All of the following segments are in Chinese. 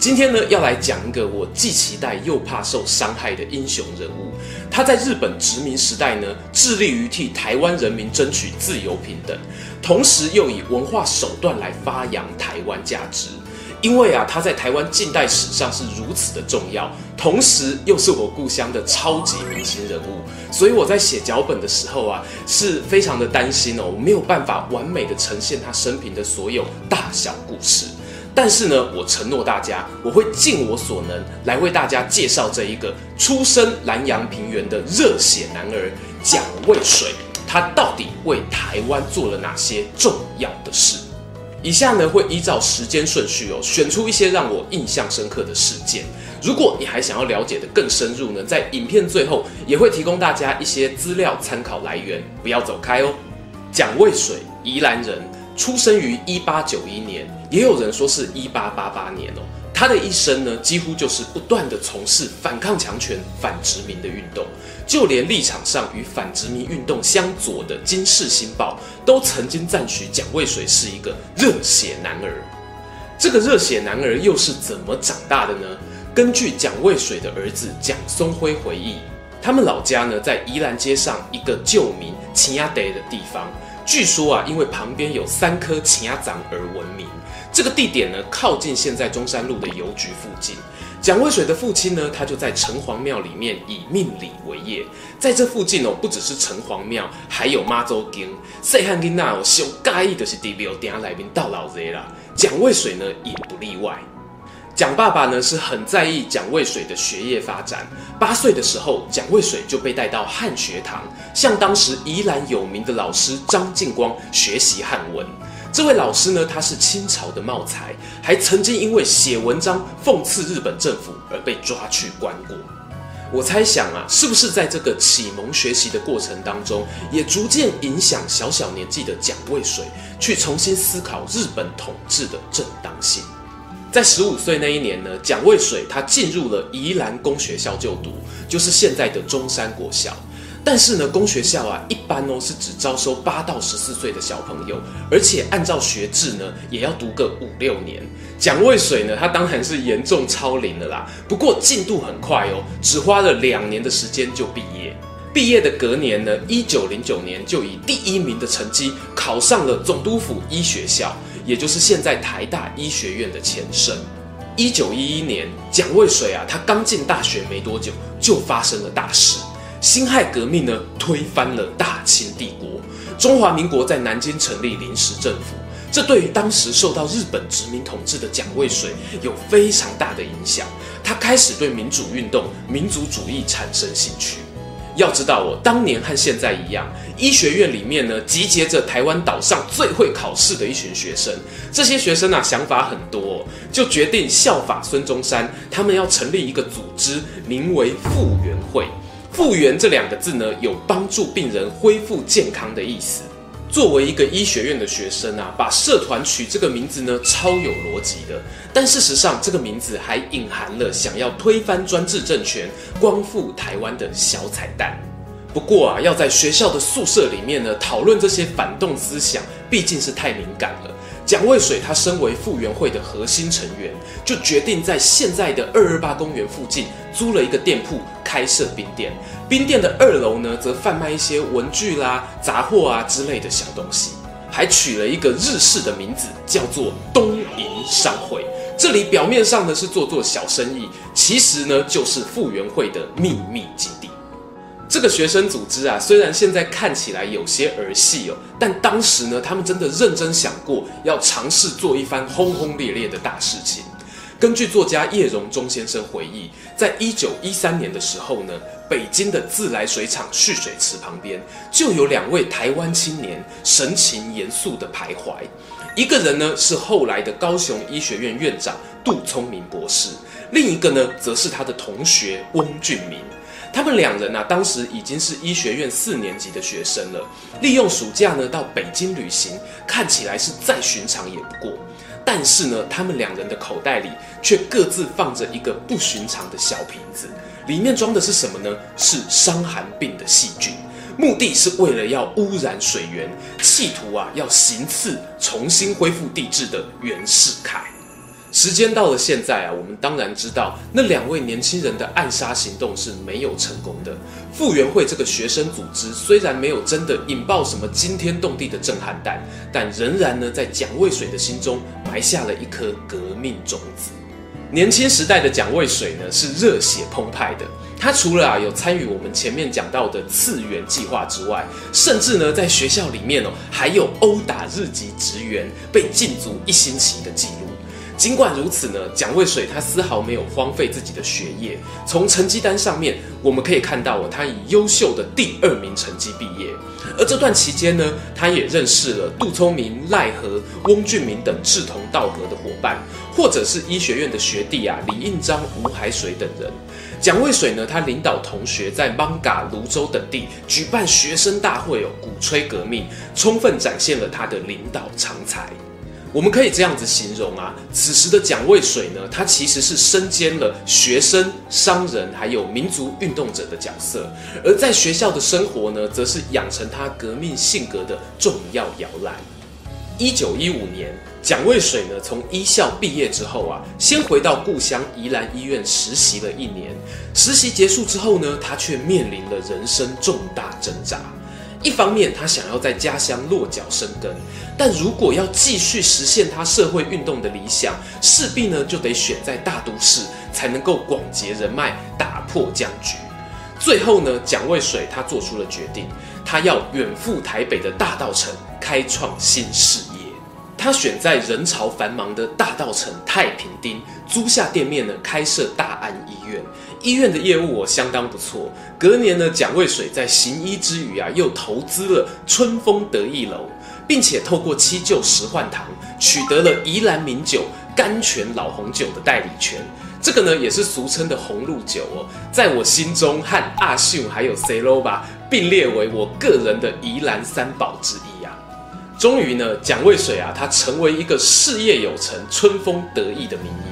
今天呢，要来讲一个我既期待又怕受伤害的英雄人物。他在日本殖民时代呢，致力于替台湾人民争取自由平等，同时又以文化手段来发扬台湾价值。因为啊，他在台湾近代史上是如此的重要，同时又是我故乡的超级明星人物，所以我在写脚本的时候啊，是非常的担心哦，我没有办法完美的呈现他生平的所有大小故事。但是呢，我承诺大家，我会尽我所能来为大家介绍这一个出身南洋平原的热血男儿蒋渭水，他到底为台湾做了哪些重要的事？以下呢，会依照时间顺序哦，选出一些让我印象深刻的事件。如果你还想要了解的更深入呢，在影片最后也会提供大家一些资料参考来源，不要走开哦。蒋渭水，宜兰人。出生于一八九一年，也有人说是一八八八年哦。他的一生呢，几乎就是不断地从事反抗强权、反殖民的运动，就连立场上与反殖民运动相左的《金世新报》都曾经赞许蒋渭水是一个热血男儿。这个热血男儿又是怎么长大的呢？根据蒋渭水的儿子蒋松辉回忆，他们老家呢在宜兰街上一个旧名秦亚德的地方。据说啊，因为旁边有三颗钱仔长而闻名。这个地点呢，靠近现在中山路的邮局附近。蒋渭水的父亲呢，他就在城隍庙里面以命理为业。在这附近哦，不只是城隍庙，还有妈祖经。细汉囡仔哦，上介意就是地庙埕来面到老爷啦。蒋渭水呢，也不例外。蒋爸爸呢是很在意蒋渭水的学业发展。八岁的时候，蒋渭水就被带到汉学堂，向当时宜兰有名的老师张敬光学习汉文。这位老师呢，他是清朝的茂才，还曾经因为写文章讽刺日本政府而被抓去关过。我猜想啊，是不是在这个启蒙学习的过程当中，也逐渐影响小小年纪的蒋渭水去重新思考日本统治的正当性？在十五岁那一年呢，蒋渭水他进入了宜兰公学校就读，就是现在的中山国小。但是呢，公学校啊，一般哦是只招收八到十四岁的小朋友，而且按照学制呢，也要读个五六年。蒋渭水呢，他当然是严重超龄了啦。不过进度很快哦，只花了两年的时间就毕业。毕业的隔年呢，一九零九年就以第一名的成绩考上了总督府医学校。也就是现在台大医学院的前身。一九一一年，蒋渭水啊，他刚进大学没多久，就发生了大事。辛亥革命呢，推翻了大清帝国，中华民国在南京成立临时政府。这对于当时受到日本殖民统治的蒋渭水有非常大的影响。他开始对民主运动、民族主义产生兴趣。要知道我，当年和现在一样，医学院里面呢，集结着台湾岛上最会考试的一群学生。这些学生啊，想法很多，就决定效法孙中山，他们要成立一个组织，名为复原会。复原这两个字呢，有帮助病人恢复健康的意思。作为一个医学院的学生啊，把社团取这个名字呢，超有逻辑的。但事实上，这个名字还隐含了想要推翻专制政权、光复台湾的小彩蛋。不过啊，要在学校的宿舍里面呢，讨论这些反动思想，毕竟是太敏感了。蒋渭水他身为复原会的核心成员，就决定在现在的二二八公园附近租了一个店铺，开设冰店。冰店的二楼呢，则贩卖一些文具啦、杂货啊之类的小东西，还取了一个日式的名字，叫做东瀛商会。这里表面上呢是做做小生意，其实呢就是复原会的秘密基地。这个学生组织啊，虽然现在看起来有些儿戏哦，但当时呢，他们真的认真想过要尝试做一番轰轰烈烈的大事情。根据作家叶荣钟先生回忆，在一九一三年的时候呢，北京的自来水厂蓄水池旁边就有两位台湾青年神情严肃地徘徊，一个人呢是后来的高雄医学院院长杜聪明博士，另一个呢则是他的同学翁俊明。他们两人啊，当时已经是医学院四年级的学生了，利用暑假呢到北京旅行，看起来是再寻常也不过。但是呢，他们两人的口袋里却各自放着一个不寻常的小瓶子，里面装的是什么呢？是伤寒病的细菌，目的是为了要污染水源，企图啊要行刺重新恢复地质的袁世凯。时间到了现在啊，我们当然知道那两位年轻人的暗杀行动是没有成功的。复原会这个学生组织虽然没有真的引爆什么惊天动地的震撼弹，但仍然呢在蒋渭水的心中埋下了一颗革命种子。年轻时代的蒋渭水呢是热血澎湃的，他除了啊有参与我们前面讲到的次元计划之外，甚至呢在学校里面哦还有殴打日籍职员被禁足一星期的记录。尽管如此呢，蒋渭水他丝毫没有荒废自己的学业。从成绩单上面，我们可以看到，他以优秀的第二名成绩毕业。而这段期间呢，他也认识了杜聪明、赖和、翁俊明等志同道合的伙伴，或者是医学院的学弟啊，李应章、吴海水等人。蒋渭水呢，他领导同学在艋舺、泸州等地举办学生大会哦，鼓吹革命，充分展现了他的领导长才。我们可以这样子形容啊，此时的蒋渭水呢，他其实是身兼了学生、商人，还有民族运动者的角色，而在学校的生活呢，则是养成他革命性格的重要摇篮。一九一五年，蒋渭水呢从医校毕业之后啊，先回到故乡宜兰医院实习了一年。实习结束之后呢，他却面临了人生重大挣扎。一方面，他想要在家乡落脚生根，但如果要继续实现他社会运动的理想，势必呢就得选在大都市，才能够广结人脉，打破僵局。最后呢，蒋渭水他做出了决定，他要远赴台北的大道城，开创新事业。他选在人潮繁忙的大稻埕太平町租下店面呢，开设大安医院。医院的业务我相当不错。隔年呢，蒋渭水在行医之余啊，又投资了春风得意楼，并且透过七旧十换堂，取得了宜兰名酒甘泉老红酒的代理权。这个呢，也是俗称的红露酒哦，在我心中和阿秀还有 C 罗吧并列为我个人的宜兰三宝之一。终于呢，蒋渭水啊，他成为一个事业有成、春风得意的名医。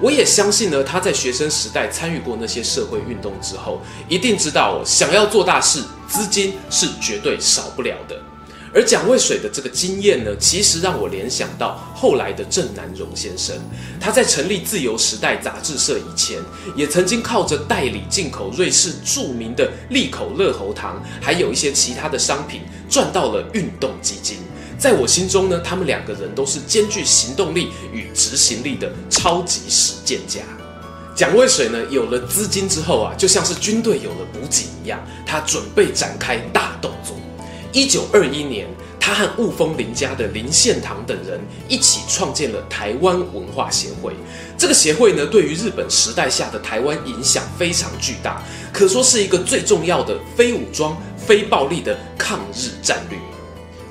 我也相信呢，他在学生时代参与过那些社会运动之后，一定知道想要做大事，资金是绝对少不了的。而蒋渭水的这个经验呢，其实让我联想到后来的郑南榕先生。他在成立自由时代杂志社以前，也曾经靠着代理进口瑞士著名的利口乐喉糖，还有一些其他的商品，赚到了运动基金。在我心中呢，他们两个人都是兼具行动力与执行力的超级实践家。蒋渭水呢，有了资金之后啊，就像是军队有了补给一样，他准备展开大动作。一九二一年，他和雾峰林家的林献堂等人一起创建了台湾文化协会。这个协会呢，对于日本时代下的台湾影响非常巨大，可说是一个最重要的非武装、非暴力的抗日战略。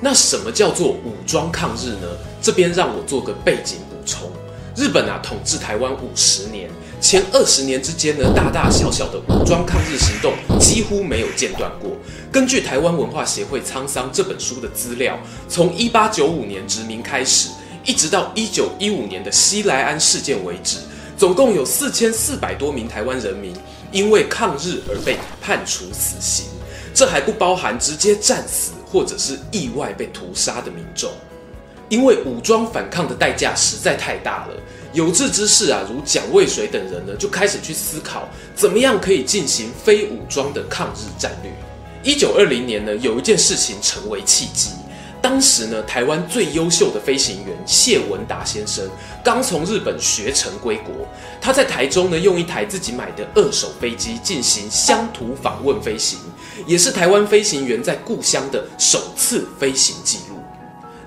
那什么叫做武装抗日呢？这边让我做个背景补充。日本啊统治台湾五十年，前二十年之间呢，大大小小的武装抗日行动几乎没有间断过。根据台湾文化协会沧桑这本书的资料，从一八九五年殖民开始，一直到一九一五年的西来庵事件为止，总共有四千四百多名台湾人民因为抗日而被判处死刑，这还不包含直接战死。或者是意外被屠杀的民众，因为武装反抗的代价实在太大了，有志之士啊，如蒋渭水等人呢，就开始去思考怎么样可以进行非武装的抗日战略。一九二零年呢，有一件事情成为契机，当时呢，台湾最优秀的飞行员谢文达先生刚从日本学成归国，他在台中呢，用一台自己买的二手飞机进行乡土访问飞行。也是台湾飞行员在故乡的首次飞行记录。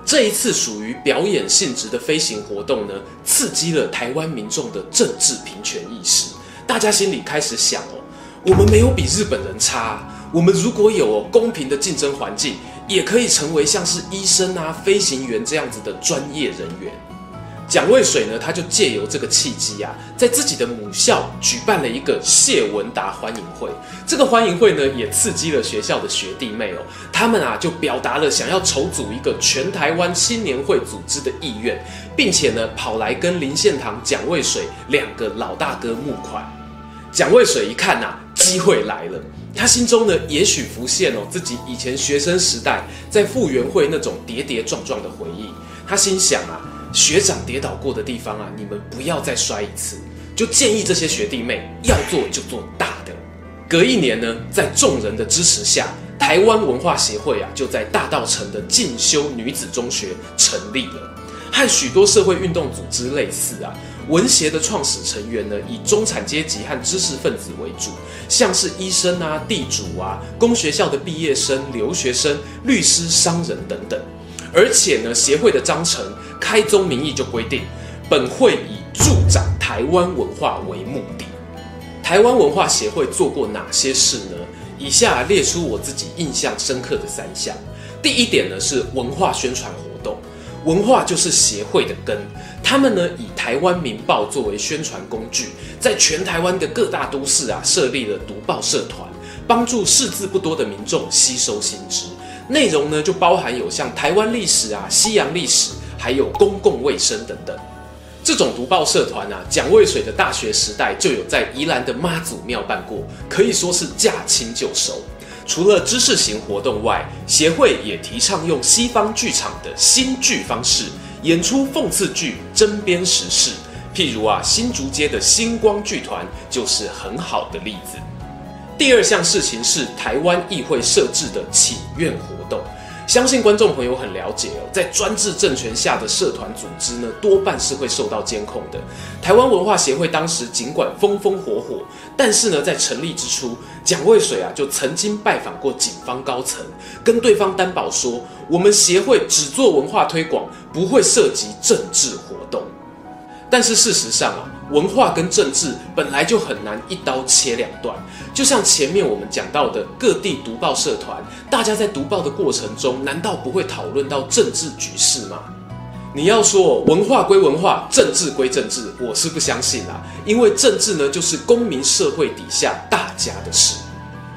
这一次属于表演性质的飞行活动呢，刺激了台湾民众的政治平权意识。大家心里开始想哦，我们没有比日本人差，我们如果有公平的竞争环境，也可以成为像是医生啊、飞行员这样子的专业人员。蒋渭水呢，他就借由这个契机啊，在自己的母校举办了一个谢文达欢迎会。这个欢迎会呢，也刺激了学校的学弟妹哦，他们啊就表达了想要筹组一个全台湾青年会组织的意愿，并且呢，跑来跟林献堂、蒋渭水两个老大哥募款。蒋渭水一看呐、啊，机会来了，他心中呢，也许浮现哦自己以前学生时代在复员会那种跌跌撞撞的回忆。他心想啊。学长跌倒过的地方啊，你们不要再摔一次。就建议这些学弟妹要做就做大的。隔一年呢，在众人的支持下，台湾文化协会啊就在大道城的进修女子中学成立了。和许多社会运动组织类似啊，文协的创始成员呢以中产阶级和知识分子为主，像是医生啊、地主啊、公学校的毕业生、留学生、律师、商人等等。而且呢，协会的章程开宗明义就规定，本会以助长台湾文化为目的。台湾文化协会做过哪些事呢？以下列出我自己印象深刻的三项。第一点呢是文化宣传活动，文化就是协会的根。他们呢以台湾民报作为宣传工具，在全台湾的各大都市啊设立了读报社团，帮助识字不多的民众吸收新知。内容呢，就包含有像台湾历史啊、西洋历史，还有公共卫生等等。这种读报社团啊，蒋渭水的大学时代就有在宜兰的妈祖庙办过，可以说是驾轻就熟。除了知识型活动外，协会也提倡用西方剧场的新剧方式演出讽刺剧，针砭时事。譬如啊，新竹街的星光剧团就是很好的例子。第二项事情是台湾议会设置的请愿活动，相信观众朋友很了解哦，在专制政权下的社团组织呢，多半是会受到监控的。台湾文化协会当时尽管风风火火，但是呢，在成立之初，蒋渭水啊就曾经拜访过警方高层，跟对方担保说，我们协会只做文化推广，不会涉及政治活动。但是事实上啊，文化跟政治本来就很难一刀切两断。就像前面我们讲到的各地读报社团，大家在读报的过程中，难道不会讨论到政治局势吗？你要说文化归文化，政治归政治，我是不相信啦。因为政治呢，就是公民社会底下大家的事。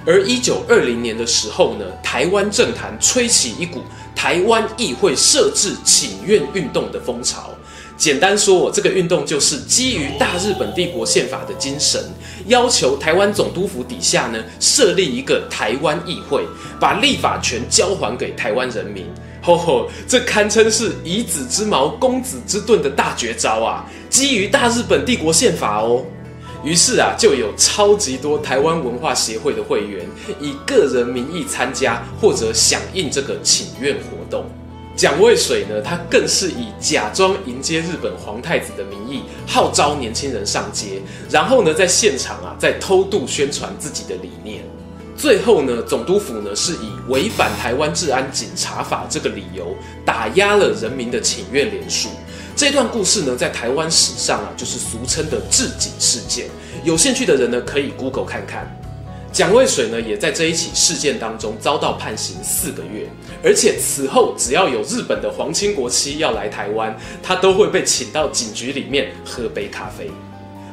而一九二零年的时候呢，台湾政坛吹起一股台湾议会设置请愿运动的风潮。简单说，这个运动就是基于大日本帝国宪法的精神，要求台湾总督府底下呢设立一个台湾议会，把立法权交还给台湾人民。吼吼，这堪称是以子之矛攻子之盾的大绝招啊！基于大日本帝国宪法哦。于是啊，就有超级多台湾文化协会的会员以个人名义参加或者响应这个请愿活动。蒋渭水呢，他更是以假装迎接日本皇太子的名义号召年轻人上街，然后呢，在现场啊，再偷渡宣传自己的理念。最后呢，总督府呢是以违反台湾治安警察法这个理由打压了人民的请愿连署。这段故事呢，在台湾史上啊，就是俗称的治警事件。有兴趣的人呢，可以 Google 看看。蒋渭水呢，也在这一起事件当中遭到判刑四个月，而且此后只要有日本的皇亲国戚要来台湾，他都会被请到警局里面喝杯咖啡。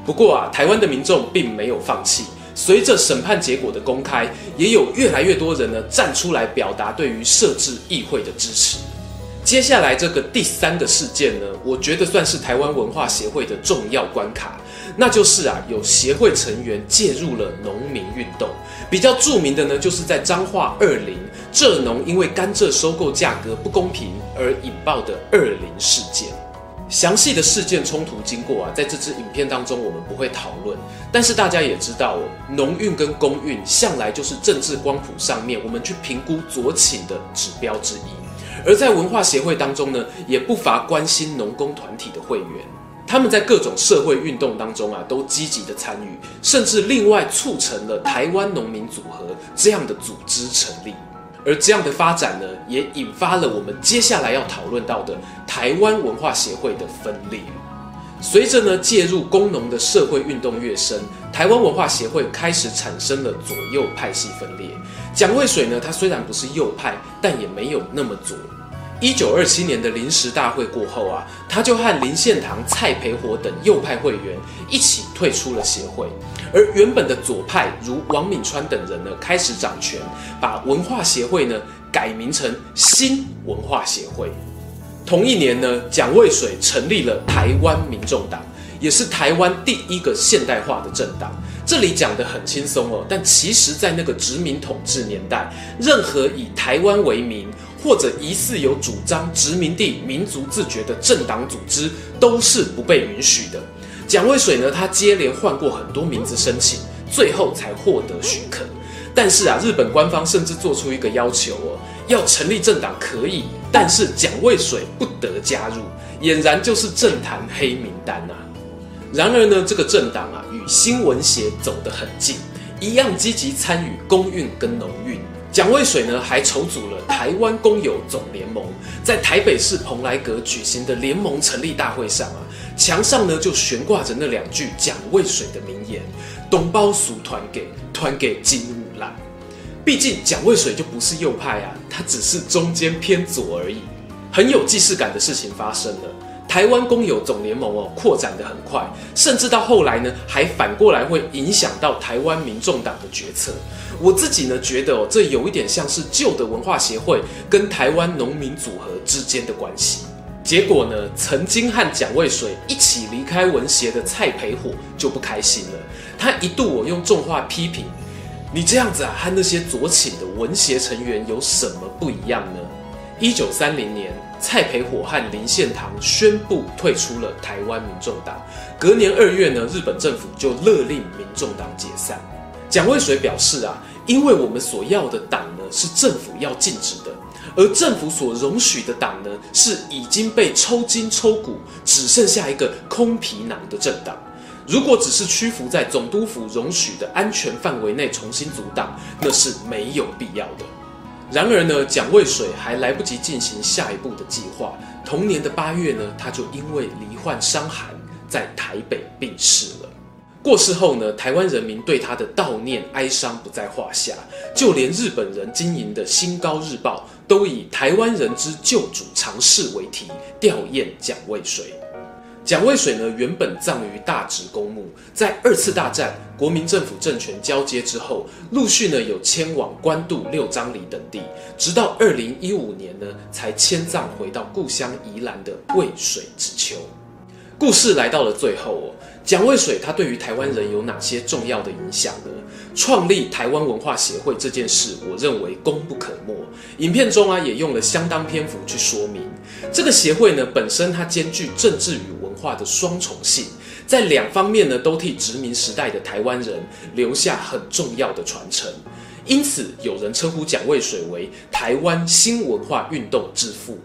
不过啊，台湾的民众并没有放弃，随着审判结果的公开，也有越来越多人呢站出来表达对于设置议会的支持。接下来这个第三个事件呢，我觉得算是台湾文化协会的重要关卡。那就是啊，有协会成员介入了农民运动。比较著名的呢，就是在彰化二林，蔗农因为甘蔗收购价格不公平而引爆的二林事件。详细的事件冲突经过啊，在这支影片当中我们不会讨论。但是大家也知道哦，农运跟工运向来就是政治光谱上面我们去评估左倾的指标之一。而在文化协会当中呢，也不乏关心农工团体的会员。他们在各种社会运动当中啊，都积极的参与，甚至另外促成了台湾农民组合这样的组织成立。而这样的发展呢，也引发了我们接下来要讨论到的台湾文化协会的分裂。随着呢介入工农的社会运动越深，台湾文化协会开始产生了左右派系分裂。蒋渭水呢，他虽然不是右派，但也没有那么左。一九二七年的临时大会过后啊，他就和林献堂、蔡培火等右派会员一起退出了协会，而原本的左派如王敏川等人呢，开始掌权，把文化协会呢改名成新文化协会。同一年呢，蒋渭水成立了台湾民众党，也是台湾第一个现代化的政党。这里讲得很轻松哦，但其实，在那个殖民统治年代，任何以台湾为名，或者疑似有主张殖民地民族自觉的政党组织都是不被允许的。蒋渭水呢，他接连换过很多名字申请，最后才获得许可。但是啊，日本官方甚至做出一个要求哦，要成立政党可以，但是蒋渭水不得加入，俨然就是政坛黑名单啊。然而呢，这个政党啊，与新闻协走得很近，一样积极参与公运跟农运。蒋渭水呢，还筹组了台湾工友总联盟，在台北市蓬莱阁举行的联盟成立大会上啊，墙上呢就悬挂着那两句蒋渭水的名言：“东包俗团给，团给金。”毕竟蒋渭水就不是右派啊，他只是中间偏左而已。很有既视感的事情发生了。台湾公有总联盟哦，扩展得很快，甚至到后来呢，还反过来会影响到台湾民众党的决策。我自己呢觉得哦，这有一点像是旧的文化协会跟台湾农民组合之间的关系。结果呢，曾经和蒋渭水一起离开文协的蔡培火就不开心了，他一度我用重话批评：“你这样子啊，和那些左倾的文协成员有什么不一样呢？”一九三零年，蔡培火和林献堂宣布退出了台湾民众党。隔年二月呢，日本政府就勒令民众党解散。蒋渭水表示啊，因为我们所要的党呢是政府要禁止的，而政府所容许的党呢是已经被抽筋抽骨，只剩下一个空皮囊的政党。如果只是屈服在总督府容许的安全范围内重新阻挡，那是没有必要的。然而呢，蒋渭水还来不及进行下一步的计划。同年的八月呢，他就因为罹患伤寒，在台北病逝了。过世后呢，台湾人民对他的悼念哀伤不在话下，就连日本人经营的《新高日报》都以“台湾人之救主长逝”为题吊唁蒋渭水。蒋渭水呢，原本葬于大直公墓，在二次大战国民政府政权交接之后，陆续呢有迁往关渡、六张犁等地，直到二零一五年呢，才迁葬回到故乡宜兰的渭水之丘。故事来到了最后哦，蒋渭水他对于台湾人有哪些重要的影响呢？创立台湾文化协会这件事，我认为功不可没。影片中啊，也用了相当篇幅去说明，这个协会呢本身它兼具政治与文化的双重性，在两方面呢都替殖民时代的台湾人留下很重要的传承。因此，有人称呼蒋渭水为台湾新文化运动之父。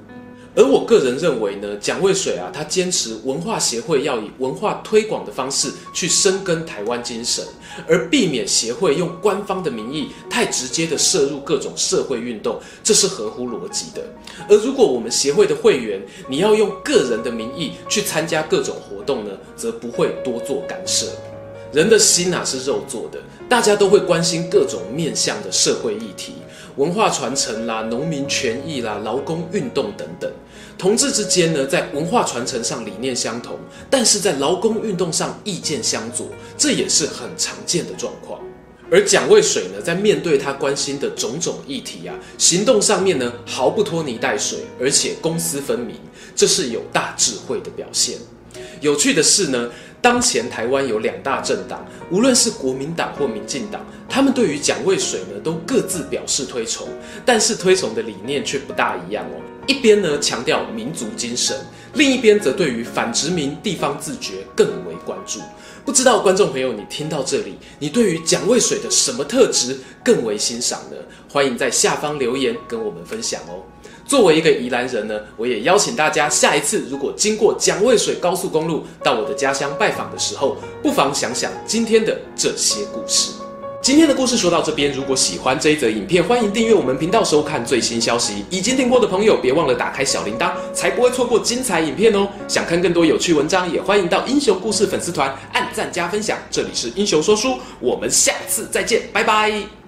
而我个人认为呢，蒋渭水啊，他坚持文化协会要以文化推广的方式去深耕台湾精神，而避免协会用官方的名义太直接的涉入各种社会运动，这是合乎逻辑的。而如果我们协会的会员，你要用个人的名义去参加各种活动呢，则不会多做干涉。人的心啊是肉做的，大家都会关心各种面向的社会议题。文化传承啦，农民权益啦，劳工运动等等，同志之间呢，在文化传承上理念相同，但是在劳工运动上意见相左，这也是很常见的状况。而蒋渭水呢，在面对他关心的种种议题啊，行动上面呢，毫不拖泥带水，而且公私分明，这是有大智慧的表现。有趣的是呢，当前台湾有两大政党，无论是国民党或民进党，他们对于蒋渭水呢都各自表示推崇，但是推崇的理念却不大一样哦。一边呢强调民族精神，另一边则对于反殖民、地方自觉更为关注。不知道观众朋友，你听到这里，你对于蒋渭水的什么特质更为欣赏呢？欢迎在下方留言跟我们分享哦。作为一个宜兰人呢，我也邀请大家，下一次如果经过蒋渭水高速公路到我的家乡拜访的时候，不妨想想今天的这些故事。今天的故事说到这边，如果喜欢这一则影片，欢迎订阅我们频道收看最新消息。已经订过的朋友，别忘了打开小铃铛，才不会错过精彩影片哦。想看更多有趣文章，也欢迎到英雄故事粉丝团按赞加分享。这里是英雄说书，我们下次再见，拜拜。